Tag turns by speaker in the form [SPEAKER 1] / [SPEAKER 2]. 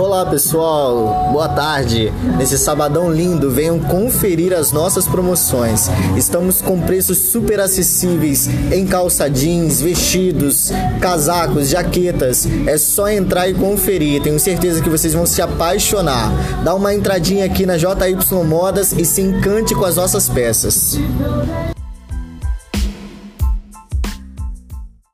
[SPEAKER 1] Olá pessoal, boa tarde. Nesse sabadão lindo, venham conferir as nossas promoções. Estamos com preços super acessíveis em calça jeans, vestidos, casacos, jaquetas. É só entrar e conferir. Tenho certeza que vocês vão se apaixonar. Dá uma entradinha aqui na JY Modas e se encante com as nossas peças.